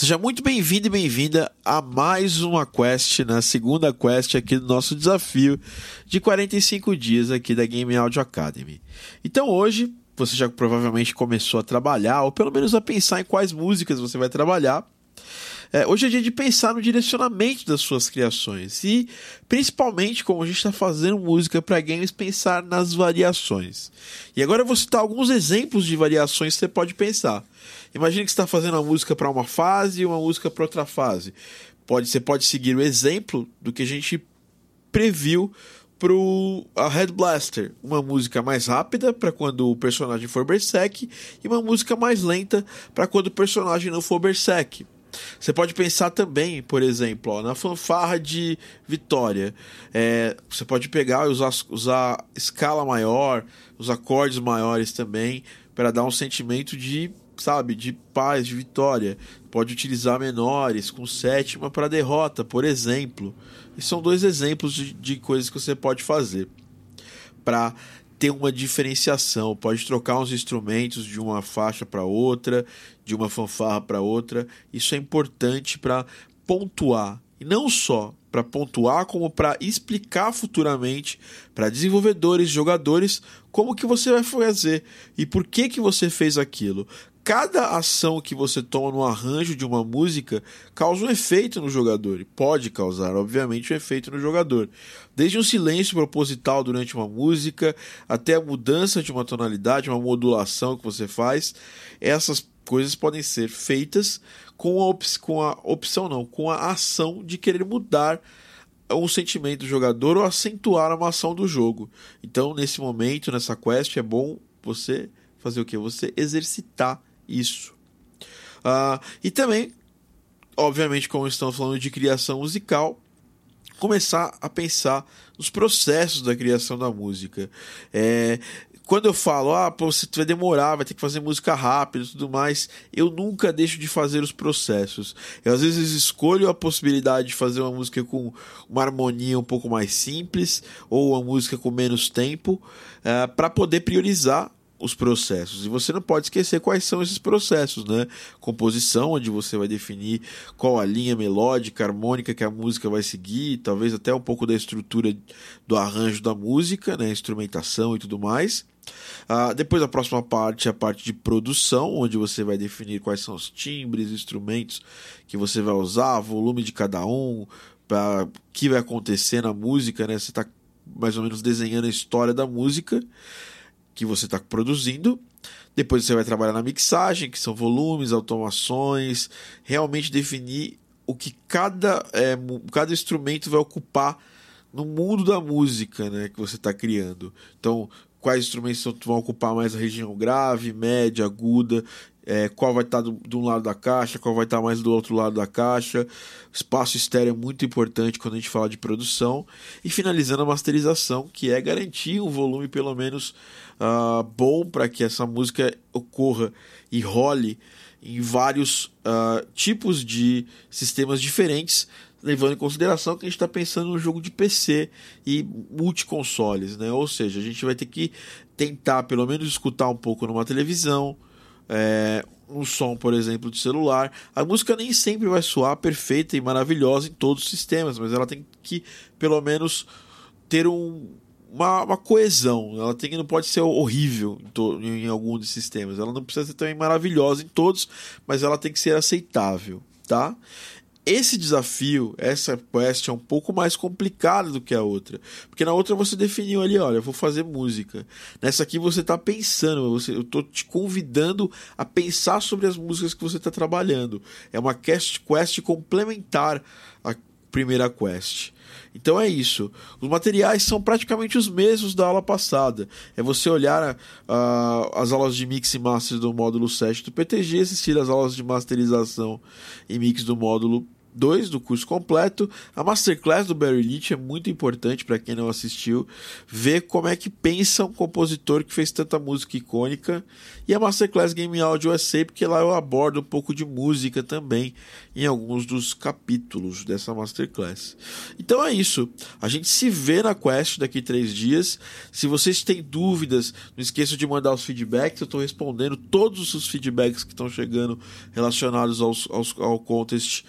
Seja muito bem-vindo e bem-vinda a mais uma quest, na né? segunda quest aqui do nosso desafio de 45 dias aqui da Game Audio Academy. Então hoje você já provavelmente começou a trabalhar, ou pelo menos a pensar em quais músicas você vai trabalhar. É, hoje é dia de pensar no direcionamento das suas criações e, principalmente, como a gente está fazendo música para games, pensar nas variações. E agora eu vou citar alguns exemplos de variações que você pode pensar. Imagine que você está fazendo uma música para uma fase e uma música para outra fase. Pode, você pode seguir o exemplo do que a gente previu pro a Head Blaster, uma música mais rápida para quando o personagem for berserk e uma música mais lenta para quando o personagem não for berserk. Você pode pensar também, por exemplo, ó, na fanfarra de Vitória. É, você pode pegar e usar, usar escala maior, os acordes maiores também, para dar um sentimento de, sabe, de paz, de vitória. Pode utilizar menores, com sétima para derrota, por exemplo. E são dois exemplos de, de coisas que você pode fazer para ter uma diferenciação, pode trocar uns instrumentos de uma faixa para outra, de uma fanfarra para outra. Isso é importante para pontuar, e não só para pontuar, como para explicar futuramente para desenvolvedores, jogadores, como que você vai fazer e por que que você fez aquilo cada ação que você toma no arranjo de uma música causa um efeito no jogador. E pode causar, obviamente, um efeito no jogador. Desde um silêncio proposital durante uma música, até a mudança de uma tonalidade, uma modulação que você faz, essas coisas podem ser feitas com a, op com a opção, não, com a ação de querer mudar um sentimento do jogador ou acentuar uma ação do jogo. Então, nesse momento, nessa quest, é bom você fazer o que? Você exercitar isso. Uh, e também, obviamente, como estamos falando de criação musical, começar a pensar nos processos da criação da música. É, quando eu falo, ah, você vai demorar, vai ter que fazer música rápido e tudo mais, eu nunca deixo de fazer os processos. Eu às vezes escolho a possibilidade de fazer uma música com uma harmonia um pouco mais simples ou uma música com menos tempo, uh, eh, para poder priorizar os processos. E você não pode esquecer quais são esses processos, né? Composição, onde você vai definir qual a linha melódica, harmônica que a música vai seguir, talvez até um pouco da estrutura do arranjo da música, né? Instrumentação e tudo mais. Uh, depois a próxima parte é a parte de produção, onde você vai definir quais são os timbres, instrumentos que você vai usar, volume de cada um, para que vai acontecer na música, né? Você está mais ou menos desenhando a história da música que você está produzindo. Depois você vai trabalhar na mixagem, que são volumes, automações, realmente definir o que cada, é, cada instrumento vai ocupar no mundo da música né, que você está criando. Então, quais instrumentos vão ocupar mais a região grave, média, aguda, é, qual vai estar tá de um lado da caixa, qual vai estar tá mais do outro lado da caixa. Espaço estéreo é muito importante quando a gente fala de produção. E finalizando a masterização, que é garantir um volume pelo menos uh, bom para que essa música ocorra e role em vários uh, tipos de sistemas diferentes, levando em consideração que a gente está pensando no jogo de PC e multiconsoles, né? Ou seja, a gente vai ter que tentar pelo menos escutar um pouco numa televisão, é, um som, por exemplo, de celular. A música nem sempre vai soar perfeita e maravilhosa em todos os sistemas, mas ela tem que pelo menos ter um, uma, uma, coesão. Ela tem, não pode ser horrível em, to, em, algum dos sistemas. Ela não precisa ser também maravilhosa em todos, mas ela tem que ser aceitável, tá? Esse desafio, essa quest é um pouco mais complicada do que a outra. Porque na outra você definiu ali, olha, eu vou fazer música. Nessa aqui você está pensando, você, eu estou te convidando a pensar sobre as músicas que você está trabalhando. É uma quest, quest complementar à primeira quest. Então é isso. Os materiais são praticamente os mesmos da aula passada. É você olhar uh, as aulas de mix e master do módulo 7 do PTG, assistir as aulas de masterização e mix do módulo 2 do curso completo. A Masterclass do Barry Leach é muito importante para quem não assistiu, ver como é que pensa um compositor que fez tanta música icônica. E a Masterclass Game Audio USA, porque lá eu abordo um pouco de música também em alguns dos capítulos dessa Masterclass. Então é isso. A gente se vê na Quest daqui três dias. Se vocês têm dúvidas, não esqueçam de mandar os feedbacks. Eu estou respondendo todos os feedbacks que estão chegando relacionados aos, aos, ao contest.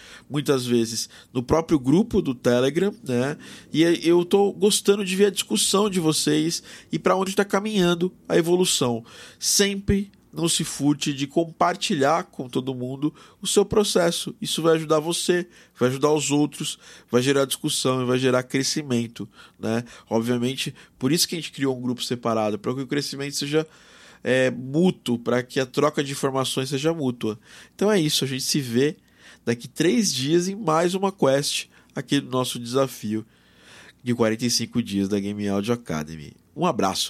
Muitas vezes no próprio grupo do Telegram, né? E eu estou gostando de ver a discussão de vocês e para onde está caminhando a evolução. Sempre não se furte de compartilhar com todo mundo o seu processo. Isso vai ajudar você, vai ajudar os outros, vai gerar discussão e vai gerar crescimento, né? Obviamente, por isso que a gente criou um grupo separado, para que o crescimento seja é, mútuo, para que a troca de informações seja mútua. Então é isso, a gente se vê daqui três dias em mais uma quest aqui do nosso desafio de 45 dias da Game Audio Academy. Um abraço!